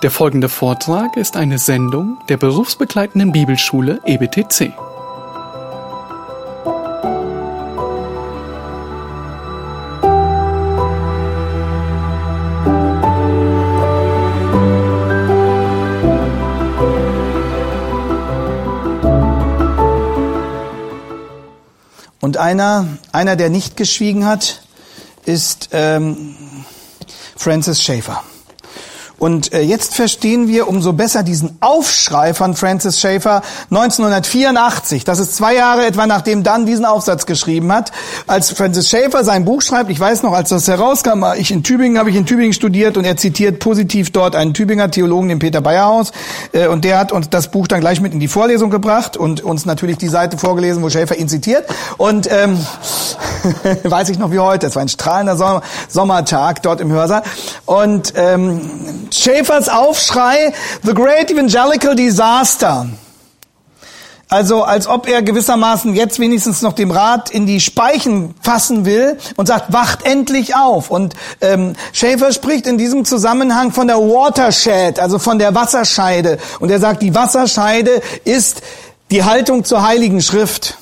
Der folgende Vortrag ist eine Sendung der berufsbegleitenden Bibelschule EBTC. Und einer, einer, der nicht geschwiegen hat, ist ähm, Francis Schaeffer. Und äh, jetzt verstehen wir umso besser diesen Aufschrei von Francis Schaeffer 1984. Das ist zwei Jahre etwa nachdem dann diesen Aufsatz geschrieben hat. Als Francis Schaeffer sein Buch schreibt, ich weiß noch, als das herauskam, ich in Tübingen, habe ich in Tübingen studiert und er zitiert positiv dort einen Tübinger Theologen, den Peter Bayerhaus. Äh, und der hat uns das Buch dann gleich mit in die Vorlesung gebracht und uns natürlich die Seite vorgelesen, wo Schaeffer ihn zitiert. Und ähm, weiß ich noch wie heute, es war ein strahlender Sommer Sommertag dort im Hörsaal. Und ähm, Schäfers Aufschrei, The Great Evangelical Disaster. Also als ob er gewissermaßen jetzt wenigstens noch dem Rat in die Speichen fassen will und sagt, wacht endlich auf. Und ähm, Schäfer spricht in diesem Zusammenhang von der Watershed, also von der Wasserscheide. Und er sagt, die Wasserscheide ist die Haltung zur Heiligen Schrift.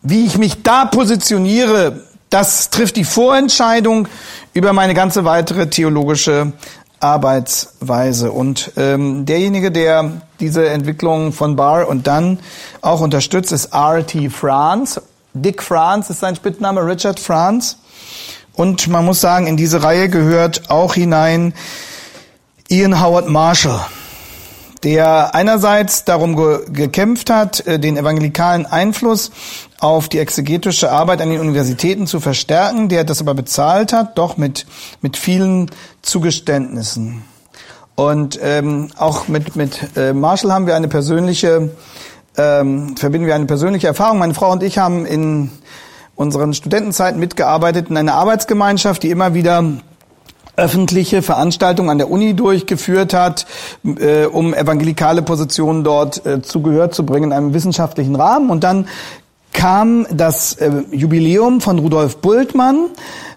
Wie ich mich da positioniere, das trifft die Vorentscheidung über meine ganze weitere theologische Arbeitsweise. Und ähm, derjenige, der diese Entwicklung von Barr und dann auch unterstützt, ist R.T. France. Dick France ist sein Spitzname, Richard France. Und man muss sagen, in diese Reihe gehört auch hinein Ian Howard Marshall der einerseits darum ge gekämpft hat, äh, den evangelikalen Einfluss auf die exegetische Arbeit an den Universitäten zu verstärken, der das aber bezahlt hat, doch mit, mit vielen Zugeständnissen. Und ähm, auch mit, mit äh, Marshall haben wir eine persönliche, ähm, verbinden wir eine persönliche Erfahrung. Meine Frau und ich haben in unseren Studentenzeiten mitgearbeitet in einer Arbeitsgemeinschaft, die immer wieder öffentliche Veranstaltungen an der Uni durchgeführt hat, äh, um evangelikale Positionen dort äh, zu Gehör zu bringen in einem wissenschaftlichen Rahmen. Und dann kam das äh, Jubiläum von Rudolf Bultmann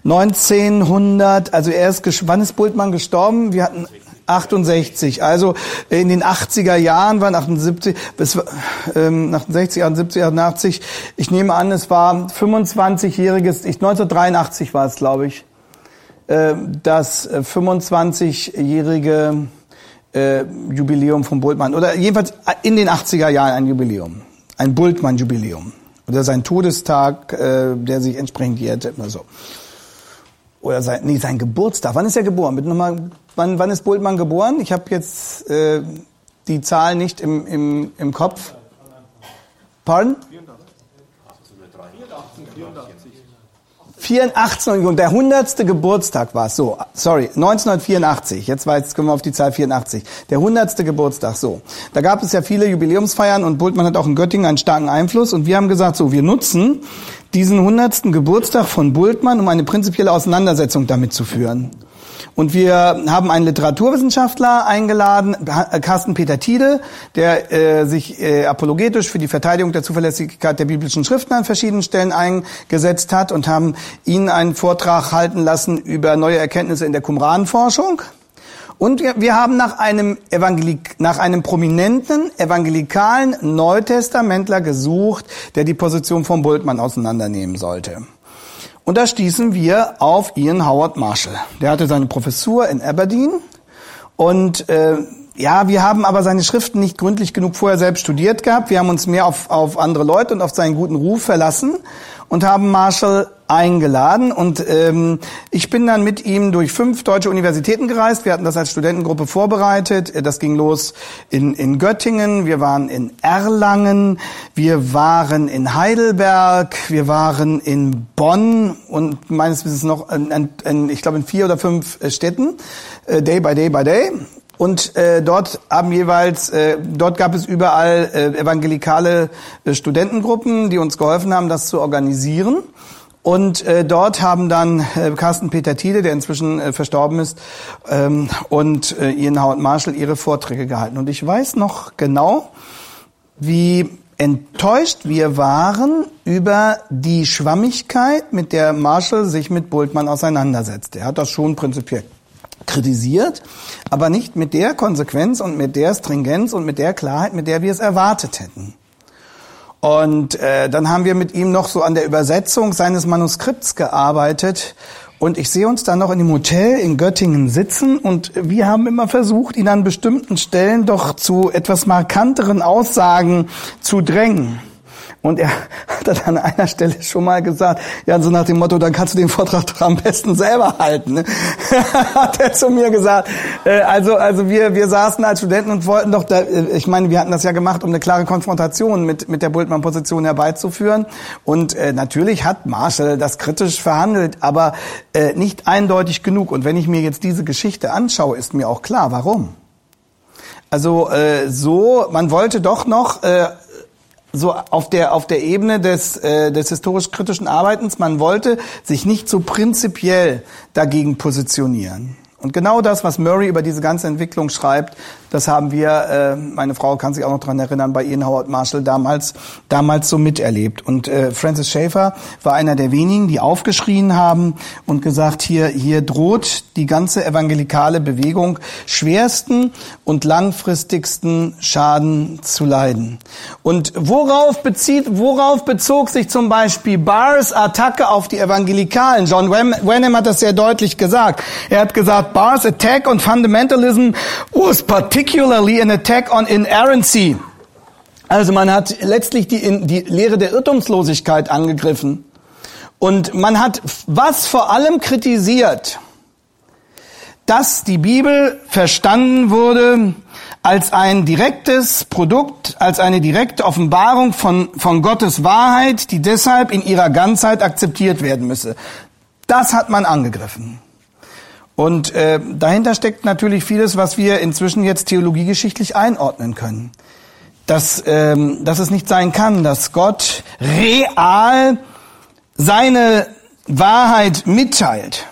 1900, also er ist, wann ist Bultmann gestorben? Wir hatten 68, also in den 80er Jahren waren 78 bis ähm, 68, 78, 88. Ich nehme an, es war 25-jähriges, 1983 war es, glaube ich. Äh, das 25-jährige äh, Jubiläum von Bultmann oder jedenfalls in den 80er Jahren ein Jubiläum, ein Bultmann-Jubiläum oder sein Todestag, äh, der sich entsprechend jährte, immer so. Oder sein, nee, sein Geburtstag. Wann ist er geboren? Bitte nochmal, wann, wann ist Bultmann geboren? Ich habe jetzt äh, die Zahl nicht im, im, im Kopf. Pardon? 84 und der 100. Geburtstag war so. Sorry, 1984. Jetzt, war, jetzt kommen wir auf die Zahl 84. Der 100. Geburtstag, so. Da gab es ja viele Jubiläumsfeiern und Bultmann hat auch in Göttingen einen starken Einfluss und wir haben gesagt, so, wir nutzen diesen 100. Geburtstag von Bultmann, um eine prinzipielle Auseinandersetzung damit zu führen. Und wir haben einen Literaturwissenschaftler eingeladen, Carsten Peter Tiede, der äh, sich äh, apologetisch für die Verteidigung der Zuverlässigkeit der biblischen Schriften an verschiedenen Stellen eingesetzt hat und haben ihn einen Vortrag halten lassen über neue Erkenntnisse in der Qumran-Forschung. Und wir, wir haben nach einem, Evangelik nach einem prominenten evangelikalen Neutestamentler gesucht, der die Position von Bultmann auseinandernehmen sollte. Und da stießen wir auf Ian Howard Marshall. Der hatte seine Professur in Aberdeen und äh, ja, wir haben aber seine Schriften nicht gründlich genug vorher selbst studiert gehabt. Wir haben uns mehr auf, auf andere Leute und auf seinen guten Ruf verlassen und haben Marshall eingeladen. Und ähm, ich bin dann mit ihm durch fünf deutsche Universitäten gereist. Wir hatten das als Studentengruppe vorbereitet. Das ging los in, in Göttingen, wir waren in Erlangen, wir waren in Heidelberg, wir waren in Bonn und meines Wissens noch, in, in, in, ich glaube, in vier oder fünf äh, Städten, äh, day by day by day. Und äh, dort haben jeweils, äh, dort gab es überall äh, evangelikale äh, Studentengruppen, die uns geholfen haben, das zu organisieren. Und äh, dort haben dann äh, Carsten Peter Thiele, der inzwischen äh, verstorben ist, ähm, und äh, Ian Howard Marshall ihre Vorträge gehalten. Und ich weiß noch genau, wie enttäuscht wir waren über die Schwammigkeit, mit der Marshall sich mit Bultmann auseinandersetzt. Er hat das schon prinzipiell kritisiert, aber nicht mit der Konsequenz und mit der Stringenz und mit der Klarheit, mit der wir es erwartet hätten. Und äh, dann haben wir mit ihm noch so an der Übersetzung seines Manuskripts gearbeitet. Und ich sehe uns dann noch in dem Hotel in Göttingen sitzen und wir haben immer versucht, ihn an bestimmten Stellen doch zu etwas markanteren Aussagen zu drängen. Und er hat dann an einer Stelle schon mal gesagt, ja, so nach dem Motto, dann kannst du den Vortrag doch am besten selber halten. Ne? hat er zu mir gesagt. Äh, also, also wir, wir saßen als Studenten und wollten doch, da, äh, ich meine, wir hatten das ja gemacht, um eine klare Konfrontation mit, mit der Bultmann-Position herbeizuführen. Und äh, natürlich hat Marshall das kritisch verhandelt, aber äh, nicht eindeutig genug. Und wenn ich mir jetzt diese Geschichte anschaue, ist mir auch klar, warum. Also äh, so, man wollte doch noch äh, so auf der auf der Ebene des äh, des historisch kritischen Arbeitens, man wollte sich nicht so prinzipiell dagegen positionieren. Und genau das, was Murray über diese ganze Entwicklung schreibt, das haben wir, äh, meine Frau kann sich auch noch dran erinnern, bei Ian Howard Marshall damals, damals so miterlebt. Und äh, Francis Schaeffer war einer der wenigen, die aufgeschrien haben und gesagt, hier, hier droht die ganze evangelikale Bewegung schwersten und langfristigsten Schaden zu leiden. Und worauf bezieht, worauf bezog sich zum Beispiel Barrs Attacke auf die Evangelikalen? John Wenham hat das sehr deutlich gesagt. Er hat gesagt, Barrs attack on fundamentalism was particularly an attack on inerrancy. Also man hat letztlich die, die Lehre der Irrtumslosigkeit angegriffen. Und man hat was vor allem kritisiert, dass die Bibel verstanden wurde als ein direktes Produkt, als eine direkte Offenbarung von, von Gottes Wahrheit, die deshalb in ihrer Ganzheit akzeptiert werden müsse. Das hat man angegriffen. Und äh, dahinter steckt natürlich vieles, was wir inzwischen jetzt theologiegeschichtlich einordnen können. Dass, ähm, dass es nicht sein kann, dass Gott real seine Wahrheit mitteilt.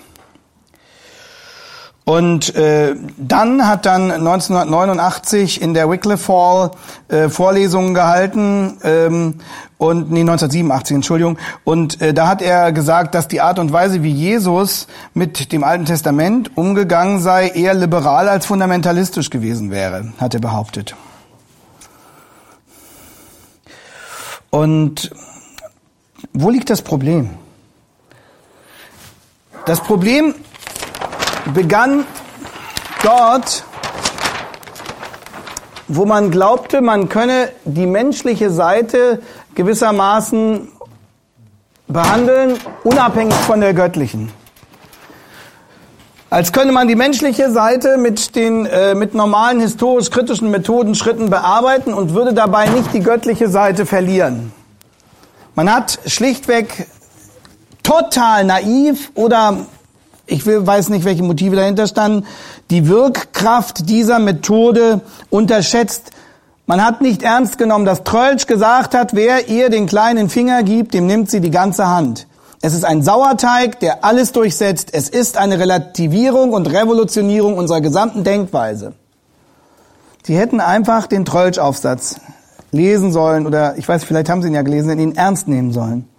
Und äh, dann hat dann 1989 in der Wycliffe Hall äh, Vorlesungen gehalten ähm, und nee 1987 Entschuldigung und äh, da hat er gesagt, dass die Art und Weise, wie Jesus mit dem Alten Testament umgegangen sei, eher liberal als fundamentalistisch gewesen wäre, hat er behauptet. Und wo liegt das Problem? Das Problem begann dort, wo man glaubte, man könne die menschliche Seite gewissermaßen behandeln, unabhängig von der göttlichen. Als könne man die menschliche Seite mit den äh, mit normalen historisch-kritischen Methoden Schritten bearbeiten und würde dabei nicht die göttliche Seite verlieren. Man hat schlichtweg total naiv oder ich will, weiß nicht, welche Motive dahinter standen, die Wirkkraft dieser Methode unterschätzt. Man hat nicht ernst genommen, dass Trölsch gesagt hat, wer ihr den kleinen Finger gibt, dem nimmt sie die ganze Hand. Es ist ein Sauerteig, der alles durchsetzt. Es ist eine Relativierung und Revolutionierung unserer gesamten Denkweise. Sie hätten einfach den Trölsch-Aufsatz lesen sollen oder ich weiß, vielleicht haben Sie ihn ja gelesen, ihn ernst nehmen sollen.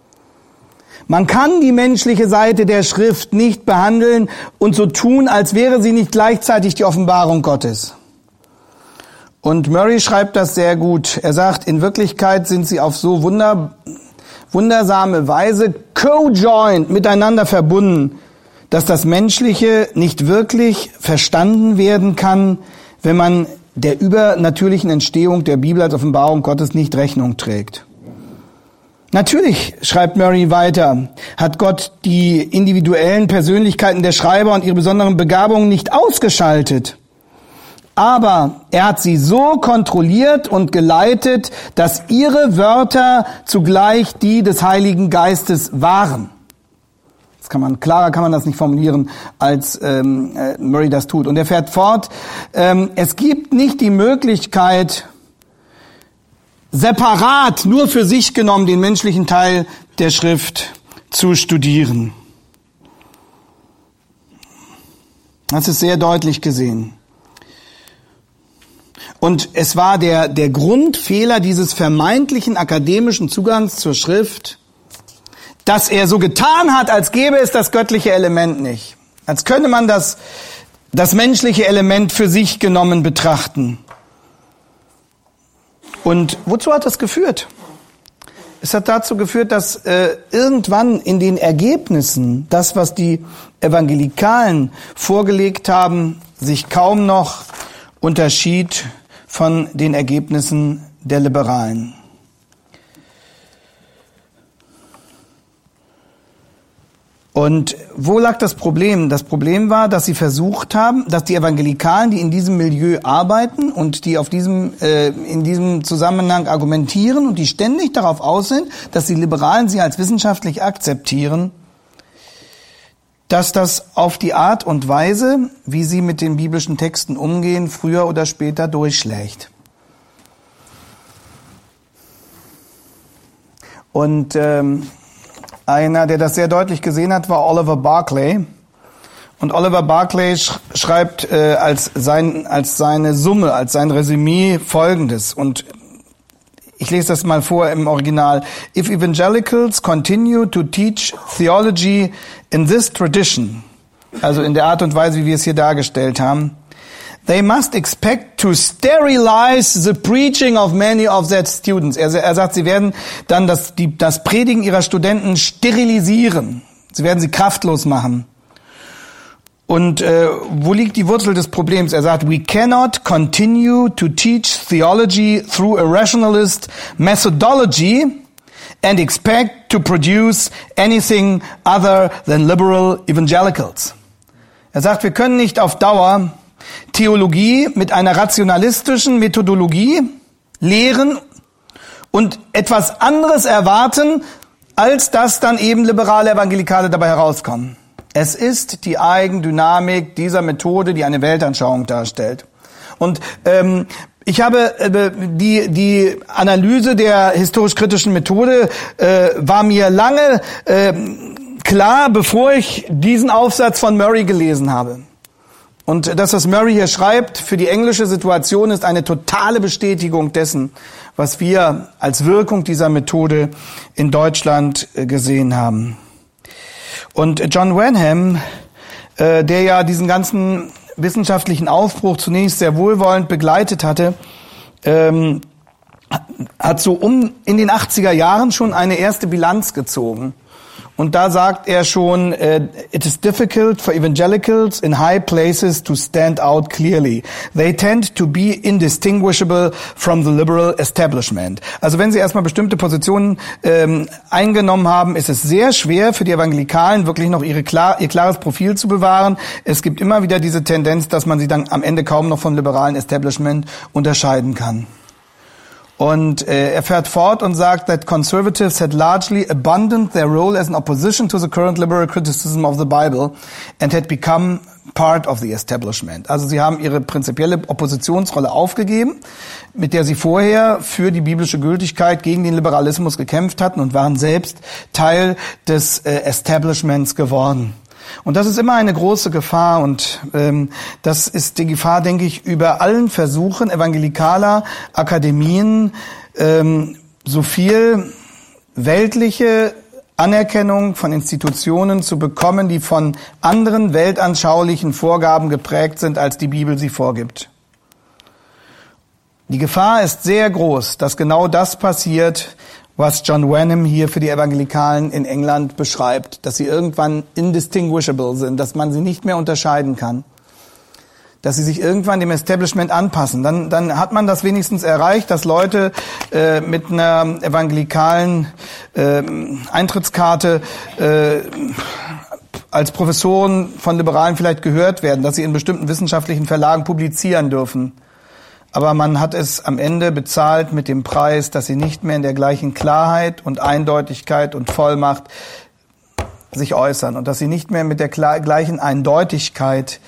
Man kann die menschliche Seite der Schrift nicht behandeln und so tun, als wäre sie nicht gleichzeitig die Offenbarung Gottes. Und Murray schreibt das sehr gut. Er sagt, in Wirklichkeit sind sie auf so wunder, wundersame Weise co-joined, miteinander verbunden, dass das Menschliche nicht wirklich verstanden werden kann, wenn man der übernatürlichen Entstehung der Bibel als Offenbarung Gottes nicht Rechnung trägt. Natürlich, schreibt Murray weiter, hat Gott die individuellen Persönlichkeiten der Schreiber und ihre besonderen Begabungen nicht ausgeschaltet aber er hat sie so kontrolliert und geleitet, dass ihre Wörter zugleich die des Heiligen Geistes waren. Das kann man klarer kann man das nicht formulieren, als ähm, äh, Murray das tut. Und er fährt fort: ähm, Es gibt nicht die Möglichkeit, separat, nur für sich genommen, den menschlichen Teil der Schrift zu studieren. Das ist sehr deutlich gesehen. Und es war der, der Grundfehler dieses vermeintlichen akademischen Zugangs zur Schrift, dass er so getan hat, als gäbe es das göttliche Element nicht. Als könnte man das das menschliche Element für sich genommen betrachten. Und wozu hat das geführt? Es hat dazu geführt, dass äh, irgendwann in den Ergebnissen das, was die Evangelikalen vorgelegt haben, sich kaum noch unterschied von den Ergebnissen der Liberalen. Und wo lag das Problem? Das Problem war, dass sie versucht haben, dass die Evangelikalen, die in diesem Milieu arbeiten und die auf diesem, äh, in diesem Zusammenhang argumentieren und die ständig darauf aus sind, dass die Liberalen sie als wissenschaftlich akzeptieren, dass das auf die Art und Weise, wie sie mit den biblischen Texten umgehen, früher oder später durchschlägt. Und ähm, einer, der das sehr deutlich gesehen hat, war Oliver Barclay. Und Oliver Barclay schreibt äh, als, sein, als seine Summe, als sein Resümee folgendes. Und ich lese das mal vor im Original. If evangelicals continue to teach theology in this tradition, also in der Art und Weise, wie wir es hier dargestellt haben, they must expect to sterilize the preaching of many of their students. Er, er sagt, sie werden dann das, die, das Predigen ihrer Studenten sterilisieren. Sie werden sie kraftlos machen. Und äh, wo liegt die Wurzel des Problems? Er sagt, we cannot continue to teach theology through a rationalist methodology and expect to produce anything other than liberal evangelicals. Er sagt, wir können nicht auf Dauer Theologie mit einer rationalistischen Methodologie lehren und etwas anderes erwarten, als dass dann eben liberale Evangelikale dabei herauskommen. Es ist die Eigendynamik dieser Methode, die eine Weltanschauung darstellt. Und ähm, ich habe äh, die die Analyse der historisch-kritischen Methode äh, war mir lange äh, klar, bevor ich diesen Aufsatz von Murray gelesen habe. Und das, was Murray hier schreibt für die englische Situation, ist eine totale Bestätigung dessen, was wir als Wirkung dieser Methode in Deutschland äh, gesehen haben. Und John Wenham, äh, der ja diesen ganzen wissenschaftlichen Aufbruch zunächst sehr wohlwollend begleitet hatte, ähm, hat so um in den 80er Jahren schon eine erste Bilanz gezogen. Und da sagt er schon, uh, it is difficult for evangelicals in high places to stand out clearly. They tend to be indistinguishable from the liberal establishment. Also wenn sie erstmal bestimmte Positionen ähm, eingenommen haben, ist es sehr schwer für die Evangelikalen wirklich noch ihre klar, ihr klares Profil zu bewahren. Es gibt immer wieder diese Tendenz, dass man sie dann am Ende kaum noch vom liberalen Establishment unterscheiden kann. Und äh, er fährt fort und sagt, that conservatives had largely abandoned their role as an opposition to the current liberal criticism of the Bible and had become part of the establishment. Also sie haben ihre prinzipielle Oppositionsrolle aufgegeben, mit der sie vorher für die biblische Gültigkeit gegen den Liberalismus gekämpft hatten und waren selbst Teil des äh, Establishments geworden. Und das ist immer eine große Gefahr und ähm, das ist die Gefahr, denke ich, über allen Versuchen evangelikaler Akademien ähm, so viel weltliche Anerkennung von Institutionen zu bekommen, die von anderen weltanschaulichen Vorgaben geprägt sind, als die Bibel sie vorgibt. Die Gefahr ist sehr groß, dass genau das passiert, was John Wenham hier für die Evangelikalen in England beschreibt, dass sie irgendwann indistinguishable sind, dass man sie nicht mehr unterscheiden kann, dass sie sich irgendwann dem Establishment anpassen. Dann, dann hat man das wenigstens erreicht, dass Leute äh, mit einer evangelikalen äh, Eintrittskarte äh, als Professoren von Liberalen vielleicht gehört werden, dass sie in bestimmten wissenschaftlichen Verlagen publizieren dürfen aber man hat es am Ende bezahlt mit dem Preis, dass sie nicht mehr in der gleichen Klarheit und Eindeutigkeit und Vollmacht sich äußern und dass sie nicht mehr mit der gleichen Eindeutigkeit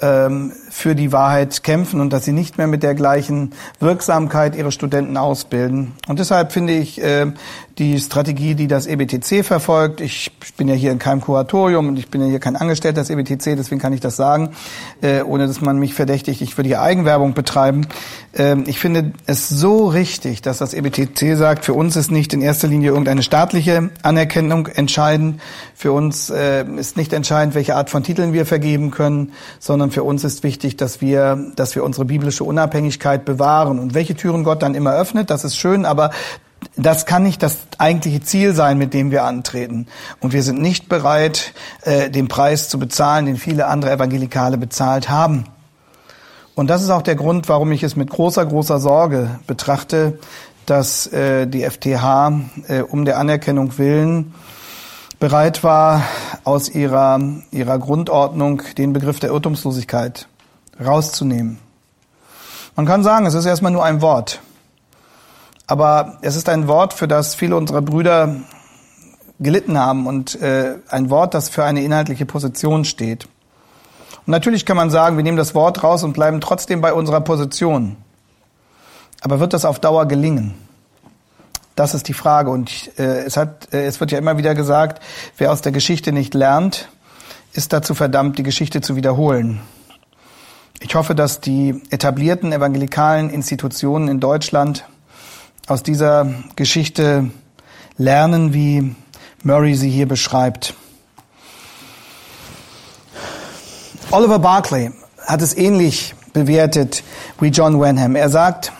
ähm, für die Wahrheit kämpfen und dass sie nicht mehr mit der gleichen Wirksamkeit ihre Studenten ausbilden. Und deshalb finde ich äh, die Strategie, die das EBTC verfolgt, ich bin ja hier in keinem Kuratorium und ich bin ja hier kein Angestellter des EBTC, deswegen kann ich das sagen, äh, ohne dass man mich verdächtigt, ich würde hier Eigenwerbung betreiben. Äh, ich finde es so richtig, dass das EBTC sagt, für uns ist nicht in erster Linie irgendeine staatliche Anerkennung entscheidend, für uns äh, ist nicht entscheidend, welche Art von Titeln wir vergeben können, sondern für uns ist wichtig, dass wir, dass wir unsere biblische Unabhängigkeit bewahren. Und welche Türen Gott dann immer öffnet, das ist schön, aber das kann nicht das eigentliche Ziel sein, mit dem wir antreten. Und wir sind nicht bereit, äh, den Preis zu bezahlen, den viele andere Evangelikale bezahlt haben. Und das ist auch der Grund, warum ich es mit großer, großer Sorge betrachte, dass äh, die FTH äh, um der Anerkennung willen bereit war, aus ihrer, ihrer Grundordnung den Begriff der Irrtumslosigkeit rauszunehmen. Man kann sagen, es ist erstmal nur ein Wort. Aber es ist ein Wort, für das viele unserer Brüder gelitten haben und äh, ein Wort, das für eine inhaltliche Position steht. Und natürlich kann man sagen, wir nehmen das Wort raus und bleiben trotzdem bei unserer Position. Aber wird das auf Dauer gelingen? Das ist die Frage. Und äh, es, hat, äh, es wird ja immer wieder gesagt, wer aus der Geschichte nicht lernt, ist dazu verdammt, die Geschichte zu wiederholen. Ich hoffe, dass die etablierten evangelikalen Institutionen in Deutschland aus dieser Geschichte lernen, wie Murray sie hier beschreibt. Oliver Barclay hat es ähnlich bewertet wie John Wenham. Er sagt,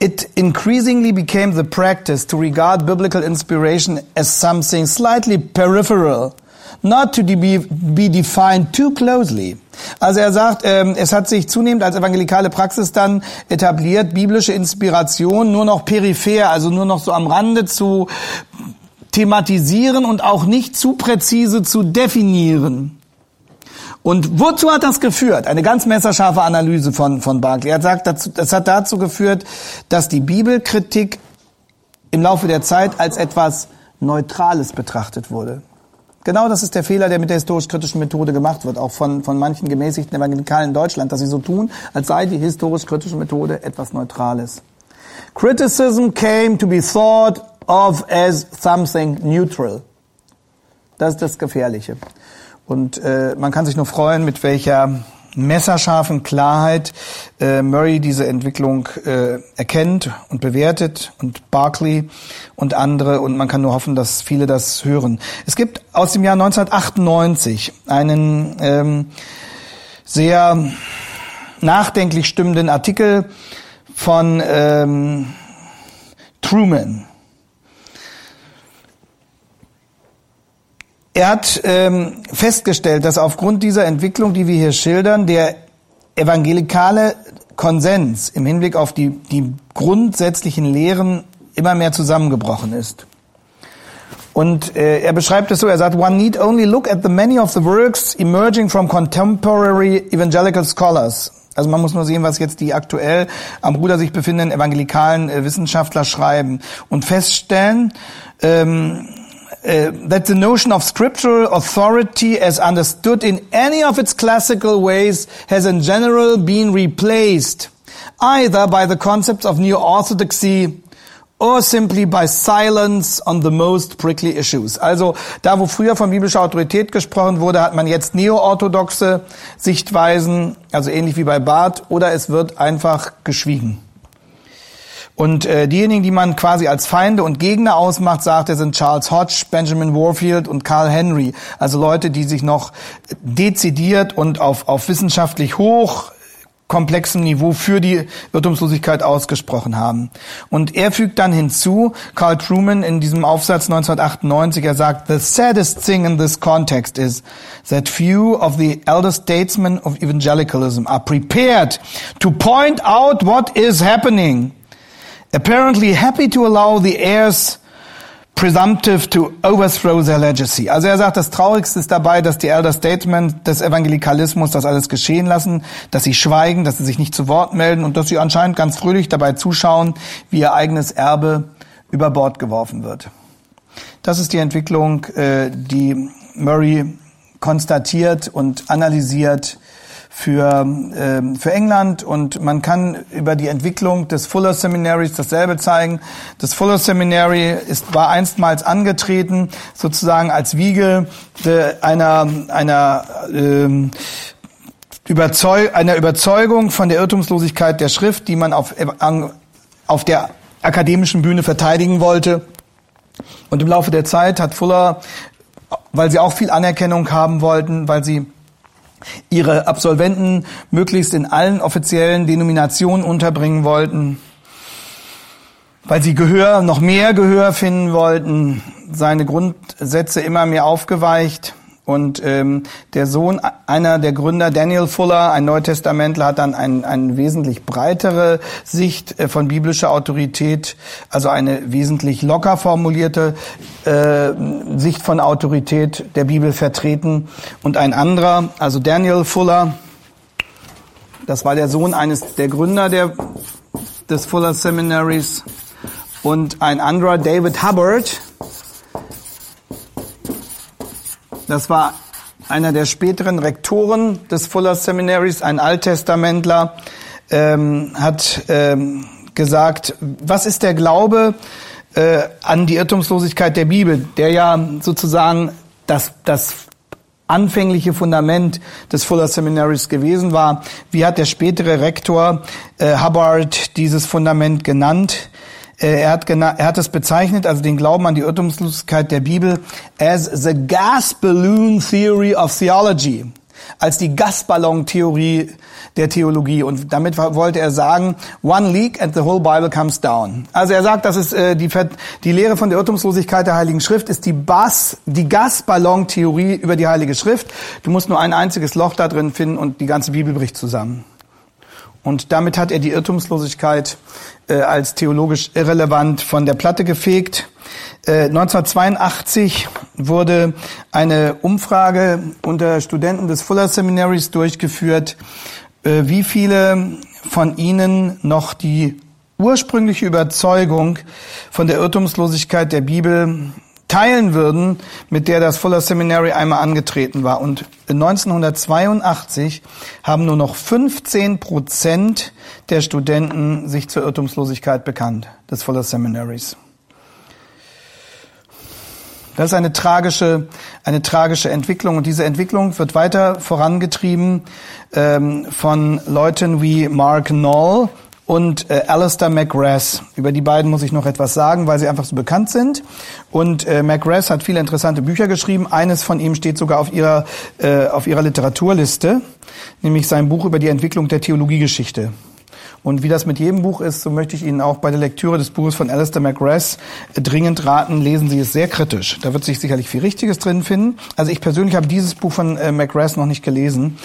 it increasingly became the practice to regard biblical inspiration as something slightly peripheral, not to be, be defined too closely. Also er sagt, ähm, es hat sich zunehmend als evangelikale Praxis dann etabliert, biblische Inspiration nur noch peripher, also nur noch so am Rande zu thematisieren und auch nicht zu präzise zu definieren. Und wozu hat das geführt? Eine ganz messerscharfe Analyse von, von Barclay. Er sagt, das hat dazu geführt, dass die Bibelkritik im Laufe der Zeit als etwas Neutrales betrachtet wurde. Genau das ist der Fehler, der mit der historisch-kritischen Methode gemacht wird, auch von, von manchen gemäßigten Evangelikalen in Deutschland, dass sie so tun, als sei die historisch-kritische Methode etwas Neutrales. Criticism came to be thought of as something neutral. Das ist das Gefährliche. Und äh, man kann sich nur freuen, mit welcher messerscharfen Klarheit äh, Murray diese Entwicklung äh, erkennt und bewertet und Barclay und andere und man kann nur hoffen, dass viele das hören. Es gibt aus dem Jahr 1998 einen ähm, sehr nachdenklich stimmenden Artikel von ähm, Truman. Er hat ähm, festgestellt, dass aufgrund dieser Entwicklung, die wir hier schildern, der evangelikale Konsens im Hinblick auf die, die grundsätzlichen Lehren immer mehr zusammengebrochen ist. Und äh, er beschreibt es so, er sagt, one need only look at the many of the works emerging from contemporary evangelical scholars. Also man muss nur sehen, was jetzt die aktuell am Ruder sich befindenden evangelikalen äh, Wissenschaftler schreiben und feststellen, ähm, uh, that the notion of scriptural authority as understood in any of its classical ways has in general been replaced either by the concepts of neo-orthodoxy or simply by silence on the most prickly issues. Also da, wo früher von biblischer Autorität gesprochen wurde, hat man jetzt neo-orthodoxe Sichtweisen, also ähnlich wie bei Barth, oder es wird einfach geschwiegen. Und äh, diejenigen, die man quasi als Feinde und Gegner ausmacht, sagt er, sind Charles Hodge, Benjamin Warfield und Carl Henry. Also Leute, die sich noch dezidiert und auf, auf wissenschaftlich hoch komplexem Niveau für die Irrtumslosigkeit ausgesprochen haben. Und er fügt dann hinzu, Carl Truman in diesem Aufsatz 1998, er sagt, the saddest thing in this context is that few of the elder statesmen of evangelicalism are prepared to point out what is happening apparently happy to allow the heirs presumptive to overthrow their legacy. Also er sagt, das Traurigste ist dabei, dass die Elder Statesmen des Evangelikalismus das alles geschehen lassen, dass sie schweigen, dass sie sich nicht zu Wort melden und dass sie anscheinend ganz fröhlich dabei zuschauen, wie ihr eigenes Erbe über Bord geworfen wird. Das ist die Entwicklung, äh, die Murray konstatiert und analysiert für, ähm, für England und man kann über die Entwicklung des Fuller Seminaries dasselbe zeigen. Das Fuller Seminary ist, war einstmals angetreten, sozusagen als Wiege einer, einer ähm, Überzeug einer Überzeugung von der Irrtumslosigkeit der Schrift, die man auf, auf der akademischen Bühne verteidigen wollte. Und im Laufe der Zeit hat Fuller, weil sie auch viel Anerkennung haben wollten, weil sie ihre Absolventen möglichst in allen offiziellen Denominationen unterbringen wollten, weil sie Gehör, noch mehr Gehör finden wollten, seine Grundsätze immer mehr aufgeweicht. Und ähm, der Sohn einer der Gründer, Daniel Fuller, ein Neutestamentler, hat dann eine ein wesentlich breitere Sicht äh, von biblischer Autorität, also eine wesentlich locker formulierte äh, Sicht von Autorität der Bibel vertreten. Und ein anderer, also Daniel Fuller, das war der Sohn eines der Gründer der, des Fuller Seminaries, und ein anderer, David Hubbard, Das war einer der späteren Rektoren des Fuller Seminaries, ein Alttestamentler, ähm, hat ähm, gesagt, was ist der Glaube äh, an die Irrtumslosigkeit der Bibel, der ja sozusagen das, das anfängliche Fundament des Fuller Seminaries gewesen war. Wie hat der spätere Rektor äh, Hubbard dieses Fundament genannt? Äh, er hat, er hat es bezeichnet, also den Glauben an die Irrtumslosigkeit der Bibel, as the gas balloon theory of theology, als die Gasballon-Theorie der Theologie. Und damit wollte er sagen, one leak and the whole Bible comes down. Also er sagt, das ist äh, die, die Lehre von der Irrtumslosigkeit der Heiligen Schrift ist die, Bas, die Gasballon-Theorie über die Heilige Schrift. Du musst nur ein einziges Loch da drin finden und die ganze Bibel bricht zusammen. Und damit hat er die Irrtumslosigkeit äh, als theologisch irrelevant von der Platte gefegt. Äh, 1982 wurde eine Umfrage unter Studenten des Fuller Seminaries durchgeführt, äh, wie viele von ihnen noch die ursprüngliche Überzeugung von der Irrtumslosigkeit der Bibel teilen würden, mit der das Fuller Seminary einmal angetreten war. Und 1982 haben nur noch 15 Prozent der Studenten sich zur Irrtumslosigkeit bekannt, des Fuller Seminaries. Das ist eine tragische, eine tragische Entwicklung und diese Entwicklung wird weiter vorangetrieben ähm, von Leuten wie Mark Knoll, und äh, Alistair McGrath. Über die beiden muss ich noch etwas sagen, weil sie einfach so bekannt sind. Und äh, McGrath hat viele interessante Bücher geschrieben. Eines von ihm steht sogar auf ihrer, äh, auf ihrer Literaturliste, nämlich sein Buch über die Entwicklung der Theologiegeschichte. Und wie das mit jedem Buch ist, so möchte ich Ihnen auch bei der Lektüre des Buches von Alistair McGrath dringend raten, lesen Sie es sehr kritisch. Da wird sich sicherlich viel Richtiges drin finden. Also ich persönlich habe dieses Buch von äh, McGrath noch nicht gelesen.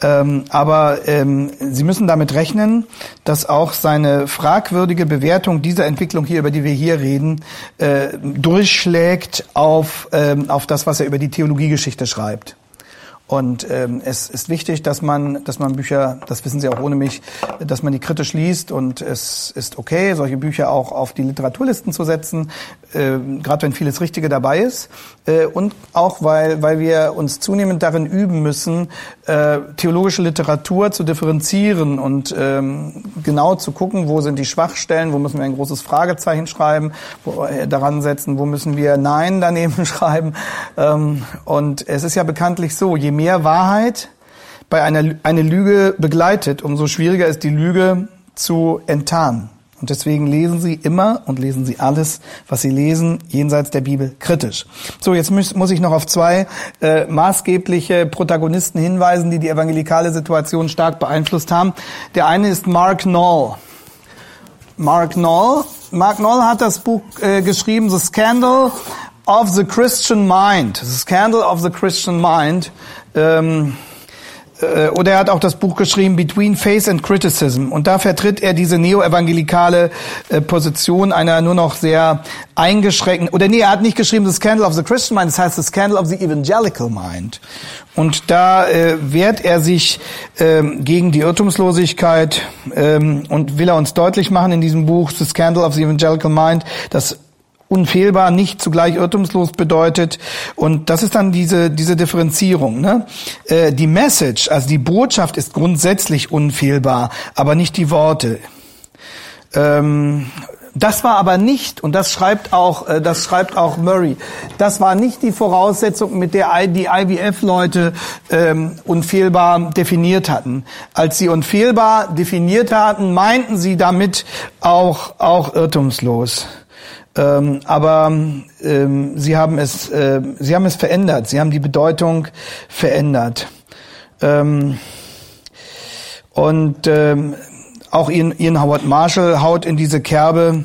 Ähm, aber ähm, Sie müssen damit rechnen, dass auch seine fragwürdige Bewertung dieser Entwicklung hier, über die wir hier reden, äh, durchschlägt auf, ähm, auf das, was er über die Theologiegeschichte schreibt. Und ähm, es ist wichtig, dass man, dass man Bücher, das wissen Sie auch ohne mich, dass man die kritisch liest. Und es ist okay, solche Bücher auch auf die Literaturlisten zu setzen, äh, gerade wenn vieles Richtige dabei ist. Äh, und auch, weil, weil wir uns zunehmend darin üben müssen, äh, theologische Literatur zu differenzieren und ähm, genau zu gucken, wo sind die Schwachstellen, wo müssen wir ein großes Fragezeichen schreiben, wo, äh, daran setzen, wo müssen wir Nein daneben schreiben. Ähm, und es ist ja bekanntlich so, je mehr Wahrheit bei einer eine Lüge begleitet, umso schwieriger ist die Lüge zu enttarnen. Und deswegen lesen Sie immer und lesen Sie alles, was Sie lesen, jenseits der Bibel, kritisch. So, jetzt muss, muss ich noch auf zwei äh, maßgebliche Protagonisten hinweisen, die die evangelikale Situation stark beeinflusst haben. Der eine ist Mark Knoll. Mark Knoll. Mark Knoll hat das Buch äh, geschrieben, The Scandal of the Christian Mind. The Scandal of the Christian Mind. Ähm, äh, oder er hat auch das Buch geschrieben Between Faith and Criticism und da vertritt er diese neo-evangelikale äh, Position einer nur noch sehr eingeschränkten oder nee, er hat nicht geschrieben The Scandal of the Christian Mind, das heißt The Scandal of the Evangelical Mind. Und da äh, wehrt er sich ähm, gegen die Irrtumslosigkeit ähm, und will er uns deutlich machen in diesem Buch The Scandal of the Evangelical Mind, dass unfehlbar nicht zugleich irrtumslos bedeutet. Und das ist dann diese, diese Differenzierung. Ne? Äh, die Message, also die Botschaft ist grundsätzlich unfehlbar, aber nicht die Worte. Ähm, das war aber nicht, und das schreibt auch, äh, das schreibt auch Murray, das war nicht die Voraussetzung, mit der die IWF-Leute ähm, unfehlbar definiert hatten. Als sie unfehlbar definiert hatten, meinten sie damit auch, auch irrtumslos. Ähm, aber ähm, sie haben es, äh, sie haben es verändert. Sie haben die Bedeutung verändert. Ähm, und ähm, auch Ian, Ian Howard Marshall haut in diese Kerbe.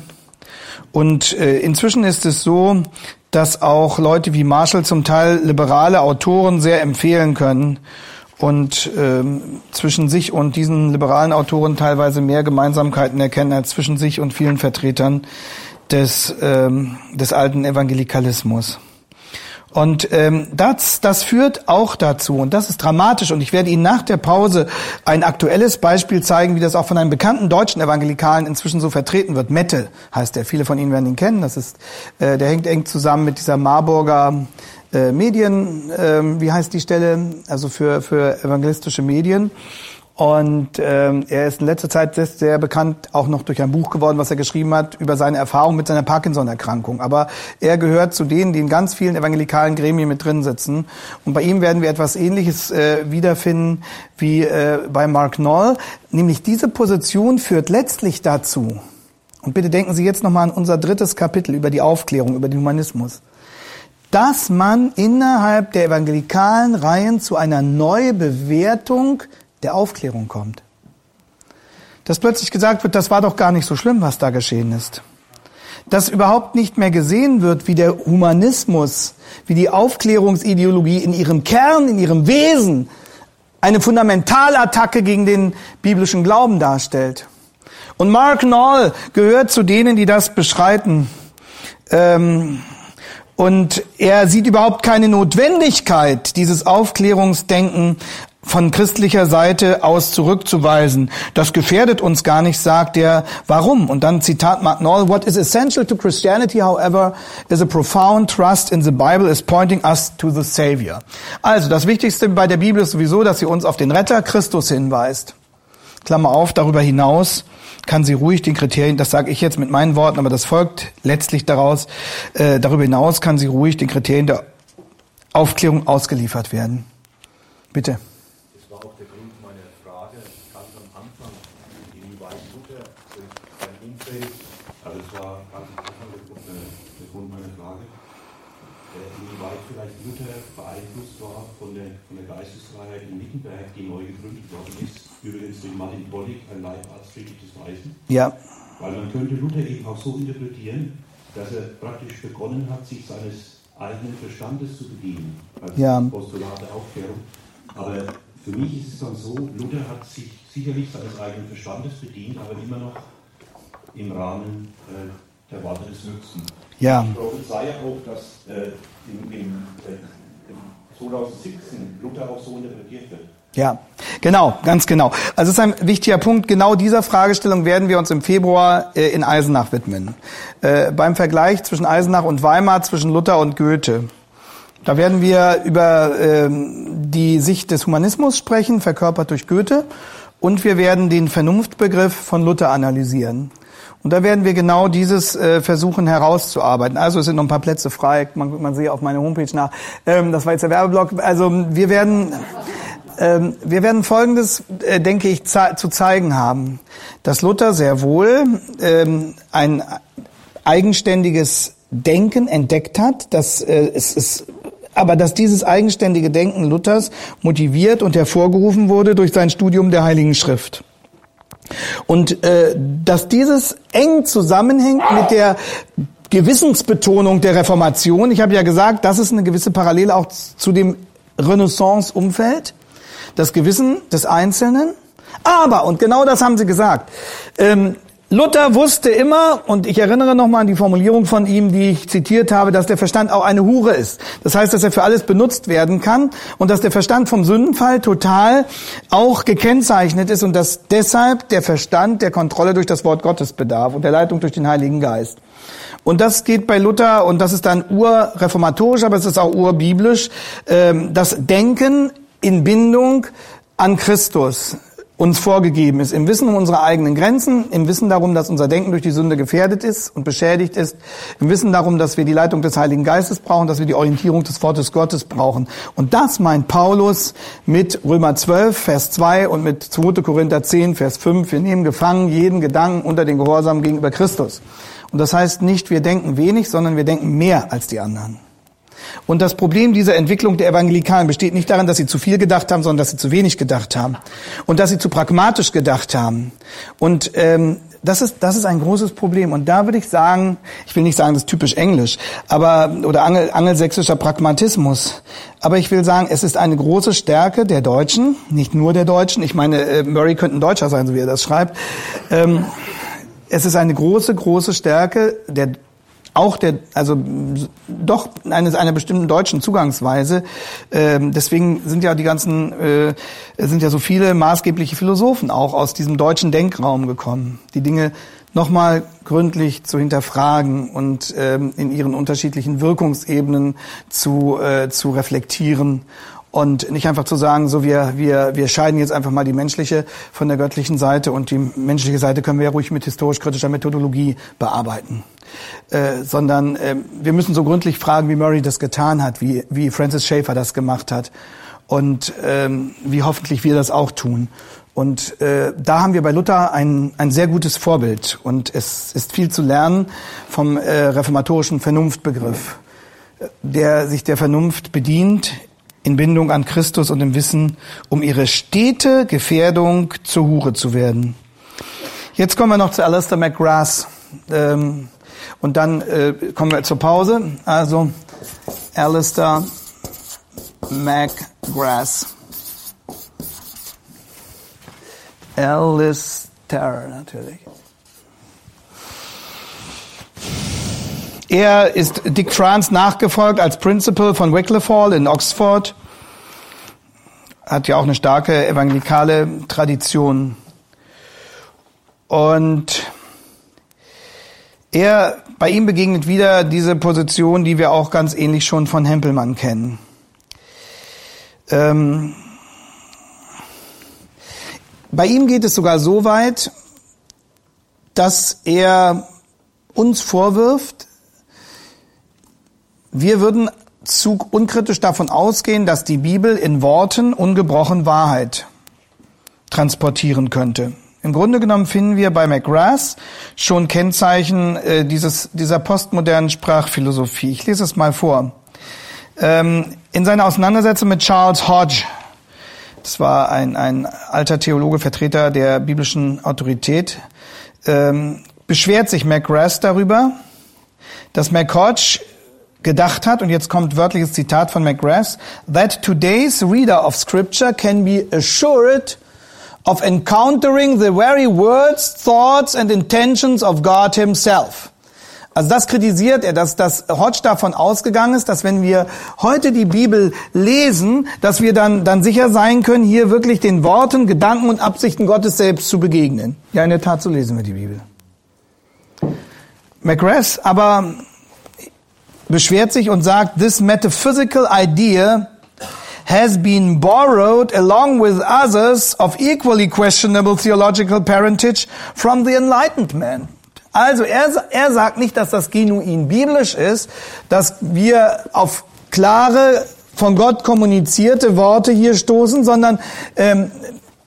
Und äh, inzwischen ist es so, dass auch Leute wie Marshall zum Teil liberale Autoren sehr empfehlen können und ähm, zwischen sich und diesen liberalen Autoren teilweise mehr Gemeinsamkeiten erkennen als zwischen sich und vielen Vertretern des, ähm, des alten Evangelikalismus. Und ähm, das, das führt auch dazu, und das ist dramatisch, und ich werde Ihnen nach der Pause ein aktuelles Beispiel zeigen, wie das auch von einem bekannten deutschen Evangelikalen inzwischen so vertreten wird. Mette heißt er, viele von Ihnen werden ihn kennen, das ist, äh, der hängt eng zusammen mit dieser Marburger äh, Medien, äh, wie heißt die Stelle, also für, für evangelistische Medien. Und ähm, er ist in letzter Zeit sehr, sehr bekannt, auch noch durch ein Buch geworden, was er geschrieben hat, über seine Erfahrung mit seiner Parkinson-Erkrankung. Aber er gehört zu denen, die in ganz vielen evangelikalen Gremien mit drin sitzen. Und bei ihm werden wir etwas Ähnliches äh, wiederfinden wie äh, bei Mark Knoll. Nämlich diese Position führt letztlich dazu, und bitte denken Sie jetzt nochmal an unser drittes Kapitel über die Aufklärung, über den Humanismus, dass man innerhalb der evangelikalen Reihen zu einer Neubewertung der Aufklärung kommt. Dass plötzlich gesagt wird, das war doch gar nicht so schlimm, was da geschehen ist. Dass überhaupt nicht mehr gesehen wird, wie der Humanismus, wie die Aufklärungsideologie in ihrem Kern, in ihrem Wesen eine Fundamentalattacke gegen den biblischen Glauben darstellt. Und Mark Knoll gehört zu denen, die das beschreiten. Ähm, und er sieht überhaupt keine Notwendigkeit, dieses Aufklärungsdenken von christlicher Seite aus zurückzuweisen. Das gefährdet uns gar nicht, sagt er. Warum? Und dann Zitat Mark Knoll, what is essential to Christianity, however, is a profound trust in the Bible is pointing us to the Savior. Also, das Wichtigste bei der Bibel ist sowieso, dass sie uns auf den Retter Christus hinweist. Klammer auf, darüber hinaus kann sie ruhig den Kriterien, das sage ich jetzt mit meinen Worten, aber das folgt letztlich daraus, äh, darüber hinaus kann sie ruhig den Kriterien der Aufklärung ausgeliefert werden. Bitte. Durch Martin Bollig, ein Leibarzt Friedrichs Weisen. Ja. Weil man könnte Luther eben auch so interpretieren, dass er praktisch begonnen hat, sich seines eigenen Verstandes zu bedienen, als ja. Postulat der Aufklärung. Aber für mich ist es dann so, Luther hat sich sicherlich seines eigenen Verstandes bedient, aber immer noch im Rahmen äh, der Worte des Nützen. Ja. Ich prophezeie auch, dass äh, im, im, äh, im 2017 Luther auch so interpretiert wird. Ja, genau, ganz genau. Also es ist ein wichtiger Punkt. Genau dieser Fragestellung werden wir uns im Februar äh, in Eisenach widmen. Äh, beim Vergleich zwischen Eisenach und Weimar, zwischen Luther und Goethe. Da werden wir über ähm, die Sicht des Humanismus sprechen, verkörpert durch Goethe, und wir werden den Vernunftbegriff von Luther analysieren. Und da werden wir genau dieses äh, versuchen herauszuarbeiten. Also es sind noch ein paar Plätze frei, man, man sehe auf meiner Homepage nach. Ähm, das war jetzt der Werbeblock. Also wir werden ähm, wir werden Folgendes, äh, denke ich, zu zeigen haben, dass Luther sehr wohl ähm, ein eigenständiges Denken entdeckt hat, dass äh, es ist aber dass dieses eigenständige Denken Luthers motiviert und hervorgerufen wurde durch sein Studium der Heiligen Schrift. Und äh, dass dieses eng zusammenhängt mit der Gewissensbetonung der Reformation. Ich habe ja gesagt, das ist eine gewisse Parallele auch zu dem Renaissance-Umfeld das Gewissen des Einzelnen. Aber, und genau das haben sie gesagt, ähm, Luther wusste immer, und ich erinnere nochmal an die Formulierung von ihm, die ich zitiert habe, dass der Verstand auch eine Hure ist. Das heißt, dass er für alles benutzt werden kann und dass der Verstand vom Sündenfall total auch gekennzeichnet ist und dass deshalb der Verstand der Kontrolle durch das Wort Gottes bedarf und der Leitung durch den Heiligen Geist. Und das geht bei Luther, und das ist dann urreformatorisch, aber es ist auch urbiblisch, ähm, das Denken in Bindung an Christus uns vorgegeben ist, im Wissen um unsere eigenen Grenzen, im Wissen darum, dass unser Denken durch die Sünde gefährdet ist und beschädigt ist, im Wissen darum, dass wir die Leitung des Heiligen Geistes brauchen, dass wir die Orientierung des Wortes Gottes brauchen. Und das meint Paulus mit Römer 12, Vers 2 und mit 2. Korinther 10, Vers 5. Wir nehmen gefangen jeden Gedanken unter den Gehorsam gegenüber Christus. Und das heißt nicht, wir denken wenig, sondern wir denken mehr als die anderen. Und das Problem dieser Entwicklung der Evangelikalen besteht nicht darin, dass sie zu viel gedacht haben, sondern dass sie zu wenig gedacht haben und dass sie zu pragmatisch gedacht haben. Und ähm, das ist das ist ein großes Problem. Und da würde ich sagen, ich will nicht sagen, das ist typisch Englisch, aber oder angel, angelsächsischer Pragmatismus. Aber ich will sagen, es ist eine große Stärke der Deutschen, nicht nur der Deutschen. Ich meine, äh, Murray könnte ein Deutscher sein, so wie er das schreibt. Ähm, es ist eine große, große Stärke der auch der, also doch eines einer bestimmten deutschen Zugangsweise. Ähm, deswegen sind ja die ganzen, äh, sind ja so viele maßgebliche Philosophen auch aus diesem deutschen Denkraum gekommen, die Dinge nochmal gründlich zu hinterfragen und ähm, in ihren unterschiedlichen Wirkungsebenen zu, äh, zu reflektieren und nicht einfach zu sagen, so wir, wir, wir scheiden jetzt einfach mal die menschliche von der göttlichen Seite und die menschliche Seite können wir ja ruhig mit historisch-kritischer Methodologie bearbeiten. Äh, sondern äh, wir müssen so gründlich fragen, wie Murray das getan hat, wie, wie Francis Schaeffer das gemacht hat und ähm, wie hoffentlich wir das auch tun. Und äh, da haben wir bei Luther ein, ein sehr gutes Vorbild und es ist viel zu lernen vom äh, reformatorischen Vernunftbegriff, der sich der Vernunft bedient in Bindung an Christus und im Wissen, um ihre stete Gefährdung zur Hure zu werden. Jetzt kommen wir noch zu Alistair McGrath. Ähm, und dann äh, kommen wir zur Pause. Also Alistair McGrath. Alistair natürlich. Er ist Dick Trans nachgefolgt als Principal von Wycliffe Hall in Oxford. Hat ja auch eine starke evangelikale Tradition. Und er, bei ihm begegnet wieder diese Position, die wir auch ganz ähnlich schon von Hempelmann kennen. Ähm, bei ihm geht es sogar so weit, dass er uns vorwirft, wir würden zu unkritisch davon ausgehen, dass die Bibel in Worten ungebrochen Wahrheit transportieren könnte. Im Grunde genommen finden wir bei McGrath schon Kennzeichen äh, dieses, dieser postmodernen Sprachphilosophie. Ich lese es mal vor. Ähm, in seiner Auseinandersetzung mit Charles Hodge, das war ein, ein alter Theologe, Vertreter der biblischen Autorität, ähm, beschwert sich McGrath darüber, dass McHodge gedacht hat, und jetzt kommt wörtliches Zitat von McGrath, that today's reader of scripture can be assured of encountering the very words, thoughts and intentions of God himself. Also das kritisiert er, dass das Hodge davon ausgegangen ist, dass wenn wir heute die Bibel lesen, dass wir dann, dann sicher sein können, hier wirklich den Worten, Gedanken und Absichten Gottes selbst zu begegnen. Ja, in der Tat, so lesen wir die Bibel. McGrath aber beschwert sich und sagt, this metaphysical idea has been borrowed along with others of equally questionable theological parentage from the enlightened man. Also er, er sagt nicht, dass das genuin biblisch ist, dass wir auf klare, von Gott kommunizierte Worte hier stoßen, sondern ähm,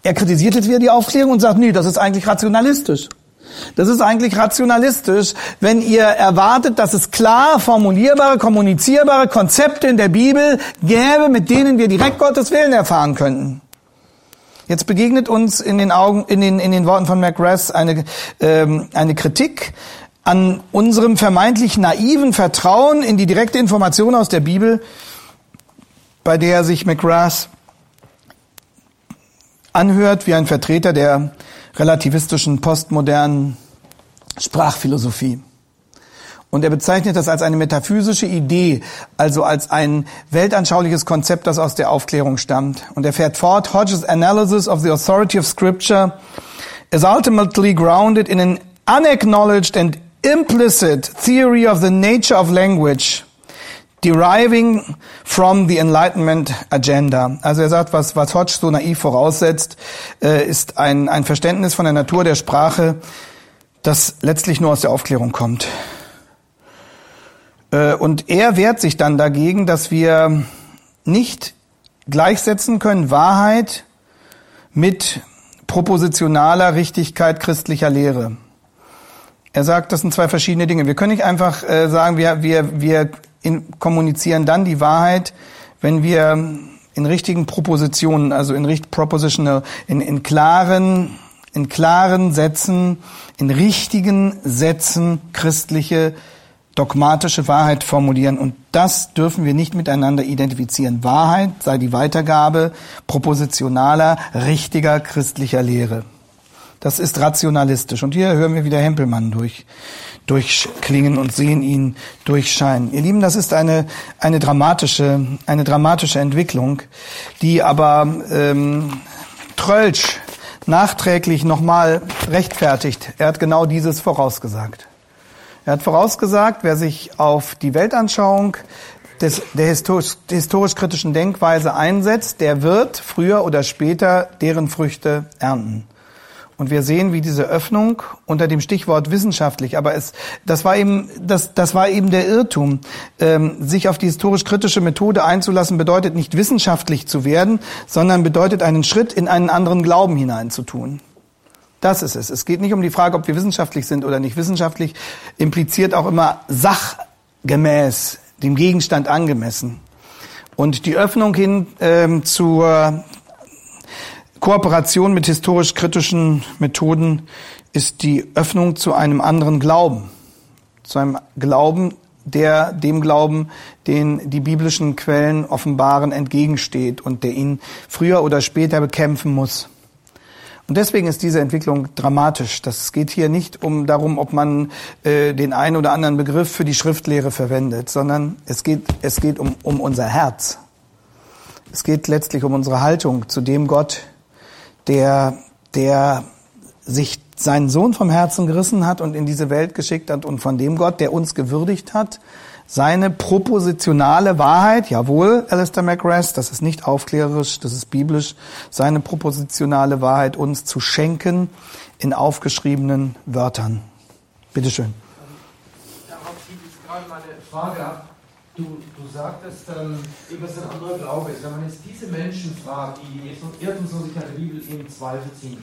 er kritisiert jetzt wieder die Aufklärung und sagt, nee, das ist eigentlich rationalistisch. Das ist eigentlich rationalistisch, wenn ihr erwartet, dass es klar formulierbare, kommunizierbare Konzepte in der Bibel gäbe, mit denen wir direkt Gottes Willen erfahren könnten. Jetzt begegnet uns in den Augen, in den, in den Worten von McGrath eine, ähm, eine Kritik an unserem vermeintlich naiven Vertrauen in die direkte Information aus der Bibel, bei der sich McGrath anhört wie ein Vertreter der relativistischen postmodernen Sprachphilosophie. Und er bezeichnet das als eine metaphysische Idee, also als ein weltanschauliches Konzept, das aus der Aufklärung stammt. Und er fährt fort, Hodges analysis of the authority of scripture is ultimately grounded in an unacknowledged and implicit theory of the nature of language deriving from the Enlightenment Agenda. Also er sagt, was, was Hodge so naiv voraussetzt, äh, ist ein, ein Verständnis von der Natur der Sprache, das letztlich nur aus der Aufklärung kommt. Äh, und er wehrt sich dann dagegen, dass wir nicht gleichsetzen können Wahrheit mit propositionaler Richtigkeit christlicher Lehre. Er sagt, das sind zwei verschiedene Dinge. Wir können nicht einfach äh, sagen, wir, wir, wir in, kommunizieren dann die Wahrheit, wenn wir in richtigen Propositionen, also in richt propositional, in, in klaren, in klaren Sätzen, in richtigen Sätzen christliche dogmatische Wahrheit formulieren. Und das dürfen wir nicht miteinander identifizieren. Wahrheit sei die Weitergabe propositionaler, richtiger christlicher Lehre. Das ist rationalistisch. Und hier hören wir wieder Hempelmann durch, durchklingen und sehen ihn durchscheinen. Ihr Lieben, das ist eine, eine dramatische, eine dramatische Entwicklung, die aber ähm, Trölsch nachträglich nochmal rechtfertigt. Er hat genau dieses vorausgesagt. Er hat vorausgesagt, wer sich auf die Weltanschauung des, der historisch-kritischen Denkweise einsetzt, der wird früher oder später deren Früchte ernten. Und wir sehen, wie diese Öffnung unter dem Stichwort wissenschaftlich, aber es, das war eben, das, das war eben der Irrtum. Ähm, sich auf die historisch-kritische Methode einzulassen, bedeutet nicht wissenschaftlich zu werden, sondern bedeutet einen Schritt in einen anderen Glauben hineinzutun. Das ist es. Es geht nicht um die Frage, ob wir wissenschaftlich sind oder nicht. Wissenschaftlich impliziert auch immer sachgemäß, dem Gegenstand angemessen. Und die Öffnung hin ähm, zur Kooperation mit historisch-kritischen Methoden ist die Öffnung zu einem anderen Glauben. Zu einem Glauben, der dem Glauben, den die biblischen Quellen offenbaren, entgegensteht und der ihn früher oder später bekämpfen muss. Und deswegen ist diese Entwicklung dramatisch. Das geht hier nicht um darum, ob man äh, den einen oder anderen Begriff für die Schriftlehre verwendet, sondern es geht, es geht um, um unser Herz. Es geht letztlich um unsere Haltung zu dem Gott, der, der sich seinen Sohn vom Herzen gerissen hat und in diese Welt geschickt hat und von dem Gott, der uns gewürdigt hat, seine propositionale Wahrheit, jawohl, Alistair McRest, das ist nicht aufklärerisch, das ist biblisch, seine propositionale Wahrheit uns zu schenken in aufgeschriebenen Wörtern. Bitte schön. Darauf gibt es gerade meine Frage ab. Du, du sagtest, ähm, was ein anderer Glaube ist. Wenn man jetzt diese Menschen fragt, die jetzt noch Irrtumslosigkeit der Bibel in Zweifel ziehen,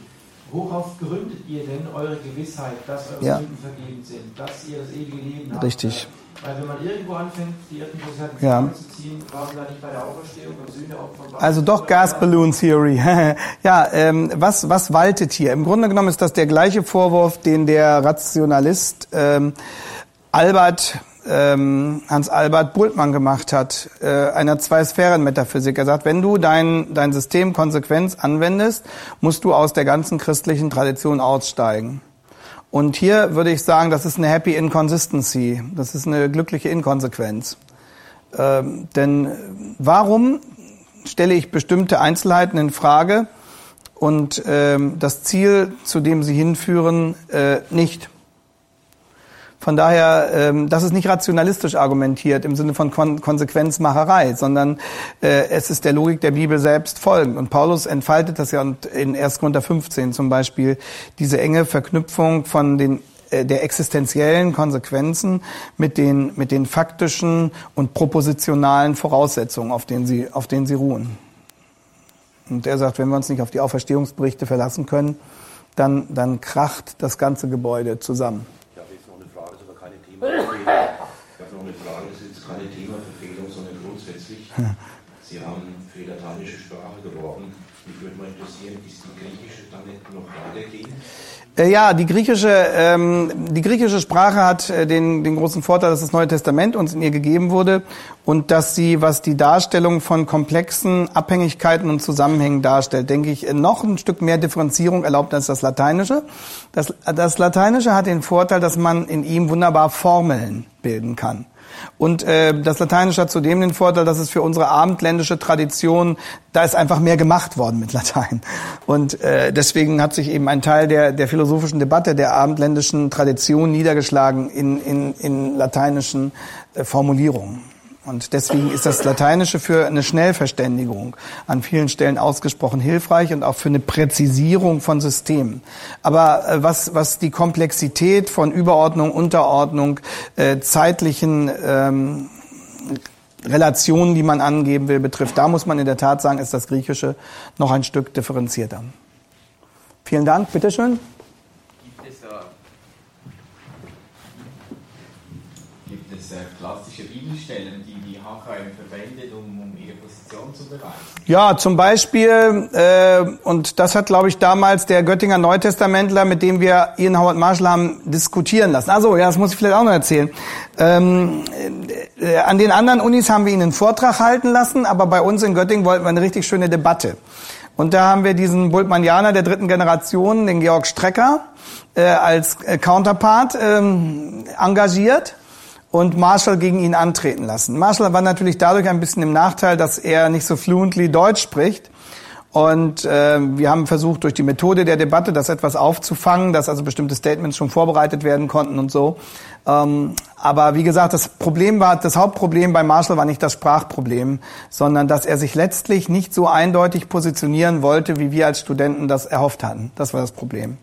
worauf gründet ihr denn eure Gewissheit, dass eure ja. Sünden vergeben sind, dass ihr das ewige Leben habt? Richtig. Weil wenn man irgendwo anfängt, die in ja. zu ziehen, waren da nicht bei der Auferstehung und Sühne auch von Also doch Gas Balloon Theory. ja, ähm, was, was waltet hier? Im Grunde genommen ist das der gleiche Vorwurf, den der Rationalist ähm, Albert ähm, Hans Albert Bultmann gemacht hat, äh, einer Zwei-Sphären-Metaphysik. Er sagt, wenn du dein, dein System konsequent anwendest, musst du aus der ganzen christlichen Tradition aussteigen. Und hier würde ich sagen, das ist eine Happy Inconsistency. Das ist eine glückliche Inkonsequenz. Ähm, denn warum stelle ich bestimmte Einzelheiten in Frage und ähm, das Ziel, zu dem sie hinführen, äh, nicht? Von daher, ähm, das ist nicht rationalistisch argumentiert im Sinne von Kon Konsequenzmacherei, sondern äh, es ist der Logik der Bibel selbst folgend. Und Paulus entfaltet das ja in 1. Korinther 15 zum Beispiel, diese enge Verknüpfung von den äh, der existenziellen Konsequenzen mit den, mit den faktischen und propositionalen Voraussetzungen, auf denen sie, auf denen sie ruhen. Und er sagt, wenn wir uns nicht auf die Auferstehungsberichte verlassen können, dann, dann kracht das ganze Gebäude zusammen. Ich habe noch eine Frage, das ist jetzt keine Themaverfehlung, sondern grundsätzlich. Sie haben für die lateinische Sprache geworben. Mich würde mal interessieren, ist die griechische dann nicht noch weitergehen? Äh, ja, die griechische, ähm, die griechische Sprache hat äh, den, den großen Vorteil, dass das Neue Testament uns in ihr gegeben wurde und dass sie, was die Darstellung von komplexen Abhängigkeiten und Zusammenhängen darstellt, denke ich, noch ein Stück mehr Differenzierung erlaubt als das Lateinische. Das, das Lateinische hat den Vorteil, dass man in ihm wunderbar Formeln bilden kann. Und äh, das Lateinische hat zudem den Vorteil, dass es für unsere abendländische Tradition, da ist einfach mehr gemacht worden mit Latein. Und äh, deswegen hat sich eben ein Teil der, der philosophischen Debatte der abendländischen Tradition niedergeschlagen in, in, in lateinischen äh, Formulierungen. Und deswegen ist das Lateinische für eine Schnellverständigung an vielen Stellen ausgesprochen hilfreich und auch für eine Präzisierung von Systemen. Aber äh, was, was die Komplexität von Überordnung, Unterordnung, äh, zeitlichen ähm, Relationen, die man angeben will, betrifft, da muss man in der Tat sagen, ist das Griechische noch ein Stück differenzierter. Vielen Dank, bitteschön. Äh, äh, klassische Bibelstellen, die HKM verwendet, um, um ihre Position zu beweisen? Ja, zum Beispiel, äh, und das hat, glaube ich, damals der Göttinger Neutestamentler, mit dem wir Ian Howard Marshall haben diskutieren lassen. Also, ja, das muss ich vielleicht auch noch erzählen. Ähm, äh, an den anderen Unis haben wir ihn einen Vortrag halten lassen, aber bei uns in Göttingen wollten wir eine richtig schöne Debatte. Und da haben wir diesen Bultmannianer der dritten Generation, den Georg Strecker, äh, als äh, Counterpart ähm, engagiert und Marshall gegen ihn antreten lassen. Marshall war natürlich dadurch ein bisschen im Nachteil, dass er nicht so fluently Deutsch spricht. Und äh, wir haben versucht, durch die Methode der Debatte das etwas aufzufangen, dass also bestimmte Statements schon vorbereitet werden konnten und so. Ähm, aber wie gesagt, das Problem war, das Hauptproblem bei Marshall war nicht das Sprachproblem, sondern dass er sich letztlich nicht so eindeutig positionieren wollte, wie wir als Studenten das erhofft hatten. Das war das Problem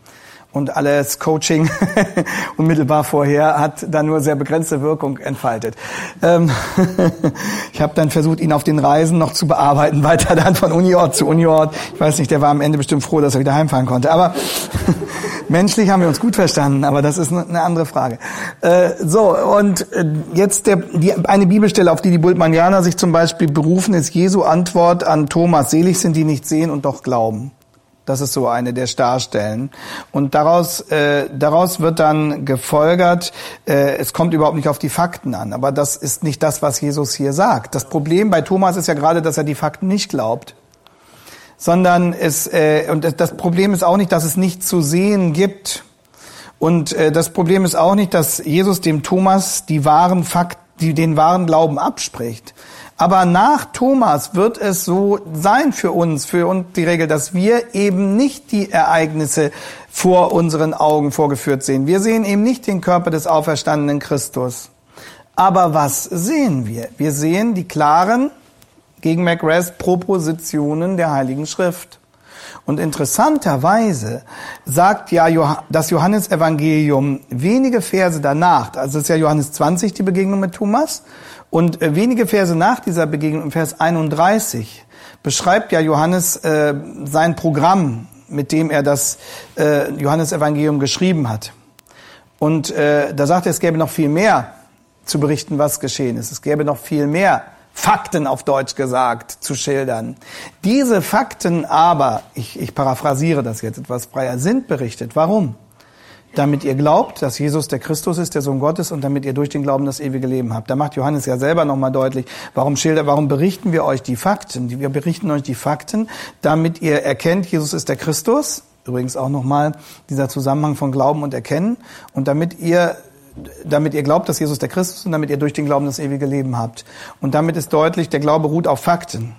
und alles Coaching unmittelbar vorher hat da nur sehr begrenzte Wirkung entfaltet. Ähm ich habe dann versucht, ihn auf den Reisen noch zu bearbeiten, weiter dann von Uniort zu Uniort. Ich weiß nicht, der war am Ende bestimmt froh, dass er wieder heimfahren konnte. Aber menschlich haben wir uns gut verstanden, aber das ist eine andere Frage. Äh, so, und äh, jetzt der, die, eine Bibelstelle, auf die die Bultmannianer sich zum Beispiel berufen, ist Jesu Antwort an Thomas, selig sind die nicht sehen und doch glauben. Das ist so eine der Starstellen. Und daraus, äh, daraus wird dann gefolgert, äh, es kommt überhaupt nicht auf die Fakten an. Aber das ist nicht das, was Jesus hier sagt. Das Problem bei Thomas ist ja gerade, dass er die Fakten nicht glaubt. Sondern es, äh, und das Problem ist auch nicht, dass es nicht zu sehen gibt. Und äh, das Problem ist auch nicht, dass Jesus dem Thomas die wahren Fakten, die den wahren Glauben abspricht, aber nach Thomas wird es so sein für uns, für uns die Regel, dass wir eben nicht die Ereignisse vor unseren Augen vorgeführt sehen. Wir sehen eben nicht den Körper des auferstandenen Christus. Aber was sehen wir? Wir sehen die klaren, gegen McRest, Propositionen der Heiligen Schrift. Und interessanterweise sagt ja das Johannesevangelium wenige Verse danach, also es ist ja Johannes 20 die Begegnung mit Thomas, und äh, wenige Verse nach dieser Begegnung, im Vers 31, beschreibt ja Johannes äh, sein Programm, mit dem er das äh, Johannesevangelium geschrieben hat. Und äh, da sagt er, es gäbe noch viel mehr zu berichten, was geschehen ist. Es gäbe noch viel mehr Fakten auf Deutsch gesagt zu schildern. Diese Fakten aber, ich, ich paraphrasiere das jetzt etwas freier, sind berichtet. Warum? Damit ihr glaubt, dass Jesus der Christus ist, der Sohn Gottes, und damit ihr durch den Glauben das ewige Leben habt. Da macht Johannes ja selber nochmal deutlich, warum schilder, warum berichten wir euch die Fakten? Wir berichten euch die Fakten, damit ihr erkennt, Jesus ist der Christus. Übrigens auch nochmal dieser Zusammenhang von Glauben und Erkennen. Und damit ihr damit ihr glaubt, dass Jesus der Christus ist und damit ihr durch den Glauben das ewige Leben habt. Und damit ist deutlich, der Glaube ruht auf Fakten.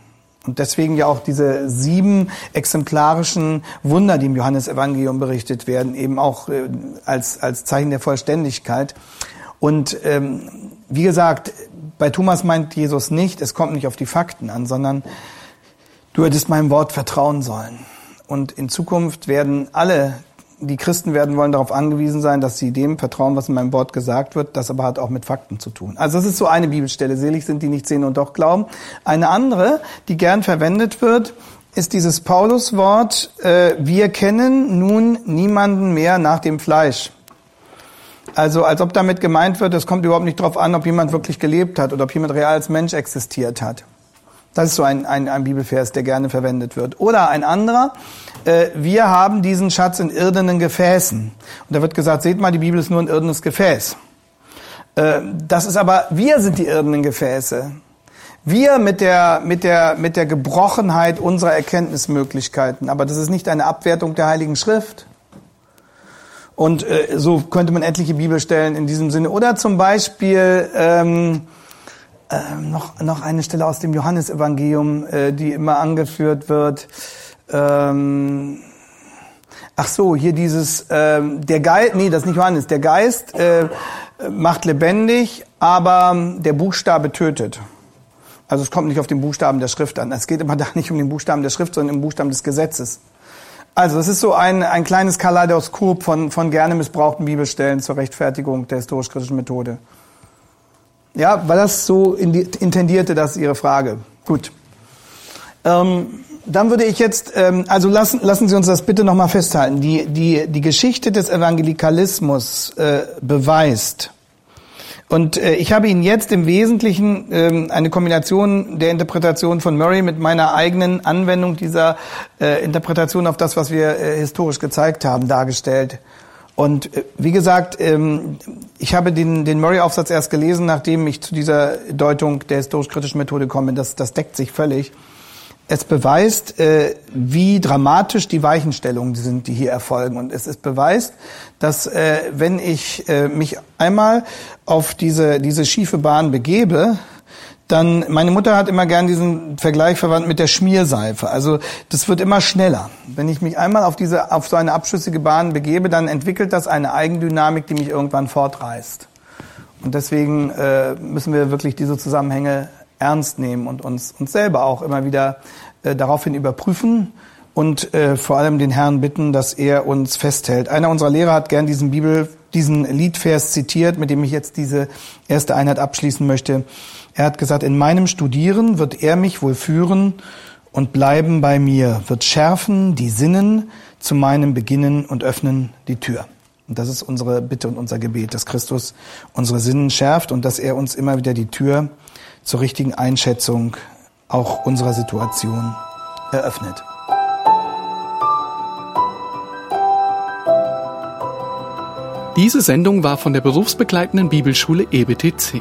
Und deswegen ja auch diese sieben exemplarischen Wunder, die im Johannesevangelium berichtet werden, eben auch äh, als, als Zeichen der Vollständigkeit. Und ähm, wie gesagt, bei Thomas meint Jesus nicht, es kommt nicht auf die Fakten an, sondern du hättest meinem Wort vertrauen sollen. Und in Zukunft werden alle die Christen werden wollen darauf angewiesen sein, dass sie dem vertrauen, was in meinem Wort gesagt wird. Das aber hat auch mit Fakten zu tun. Also das ist so eine Bibelstelle. Selig sind die nicht sehen und doch glauben. Eine andere, die gern verwendet wird, ist dieses Pauluswort, äh, wir kennen nun niemanden mehr nach dem Fleisch. Also als ob damit gemeint wird, es kommt überhaupt nicht darauf an, ob jemand wirklich gelebt hat oder ob jemand real als Mensch existiert hat. Das ist so ein, ein, ein Bibelvers, der gerne verwendet wird. Oder ein anderer, äh, wir haben diesen Schatz in irdenen Gefäßen. Und da wird gesagt, seht mal, die Bibel ist nur ein irdenes Gefäß. Äh, das ist aber, wir sind die irdenen Gefäße. Wir mit der, mit der, mit der Gebrochenheit unserer Erkenntnismöglichkeiten. Aber das ist nicht eine Abwertung der Heiligen Schrift. Und äh, so könnte man etliche Bibelstellen in diesem Sinne. Oder zum Beispiel, ähm, ähm, noch, noch eine Stelle aus dem Johannesevangelium, äh, die immer angeführt wird. Ähm, ach so, hier dieses, ähm, der Geist, nee, das ist nicht Johannes, der Geist äh, macht lebendig, aber der Buchstabe tötet. Also es kommt nicht auf den Buchstaben der Schrift an. Es geht immer da nicht um den Buchstaben der Schrift, sondern um den Buchstaben des Gesetzes. Also es ist so ein, ein kleines Kaleidoskop von, von gerne missbrauchten Bibelstellen zur Rechtfertigung der historisch-kritischen Methode. Ja, weil das so intendierte, das Ihre Frage. Gut. Ähm, dann würde ich jetzt, ähm, also lassen, lassen Sie uns das bitte nochmal festhalten. Die, die, die Geschichte des Evangelikalismus äh, beweist, Und äh, ich habe Ihnen jetzt im Wesentlichen ähm, eine Kombination der Interpretation von Murray mit meiner eigenen Anwendung dieser äh, Interpretation auf das, was wir äh, historisch gezeigt haben, dargestellt. Und äh, wie gesagt, ähm, ich habe den, den Murray-Aufsatz erst gelesen, nachdem ich zu dieser Deutung der historisch-kritischen Methode komme. Das, das deckt sich völlig. Es beweist, äh, wie dramatisch die Weichenstellungen sind, die hier erfolgen. Und es ist beweist, dass äh, wenn ich mich einmal auf diese, diese schiefe Bahn begebe, dann, meine Mutter hat immer gern diesen Vergleich verwandt mit der Schmierseife. Also das wird immer schneller. Wenn ich mich einmal auf diese, auf so eine abschüssige Bahn begebe, dann entwickelt das eine Eigendynamik, die mich irgendwann fortreißt. Und deswegen äh, müssen wir wirklich diese Zusammenhänge ernst nehmen und uns, uns selber auch immer wieder äh, daraufhin überprüfen und äh, vor allem den Herrn bitten, dass er uns festhält. Einer unserer Lehrer hat gern diesen Bibel, diesen Liedvers zitiert, mit dem ich jetzt diese erste Einheit abschließen möchte. Er hat gesagt, in meinem Studieren wird er mich wohl führen und bleiben bei mir, wird schärfen die Sinnen zu meinem Beginnen und öffnen die Tür. Und das ist unsere Bitte und unser Gebet, dass Christus unsere Sinnen schärft und dass er uns immer wieder die Tür zur richtigen Einschätzung auch unserer Situation eröffnet. Diese Sendung war von der berufsbegleitenden Bibelschule EBTC.